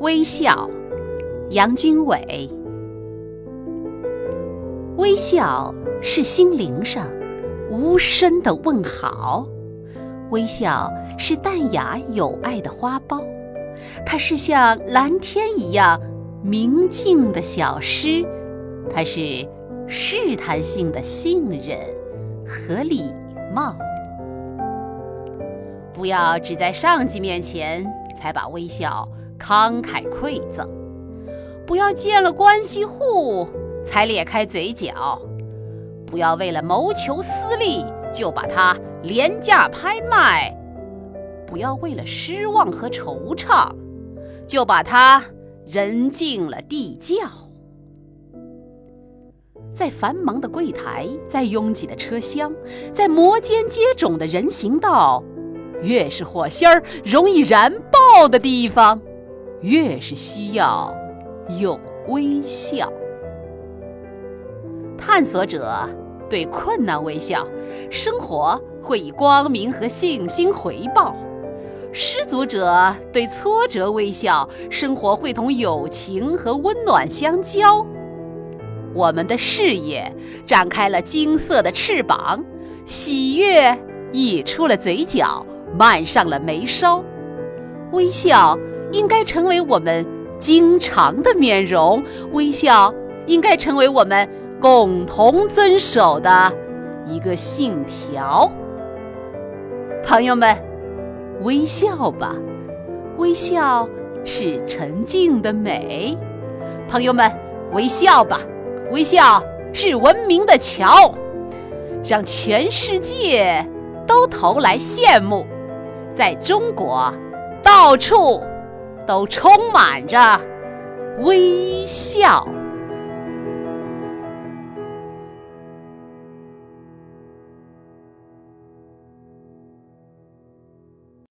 微笑，杨军伟。微笑是心灵上无声的问好，微笑是淡雅有爱的花苞，它是像蓝天一样明净的小诗，它是试探性的信任和礼貌。不要只在上级面前才把微笑。慷慨馈赠，不要见了关系户才咧开嘴角，不要为了谋求私利就把它廉价拍卖，不要为了失望和惆怅就把它人进了地窖。在繁忙的柜台，在拥挤的车厢，在摩肩接踵的人行道，越是火星儿容易燃爆的地方。越是需要有微笑，探索者对困难微笑，生活会以光明和信心回报；失足者对挫折微笑，生活会同友情和温暖相交。我们的事业展开了金色的翅膀，喜悦溢出了嘴角，漫上了眉梢，微笑。应该成为我们经常的面容，微笑应该成为我们共同遵守的一个信条。朋友们，微笑吧，微笑是沉静的美。朋友们，微笑吧，微笑是文明的桥，让全世界都投来羡慕。在中国，到处。都充满着微笑。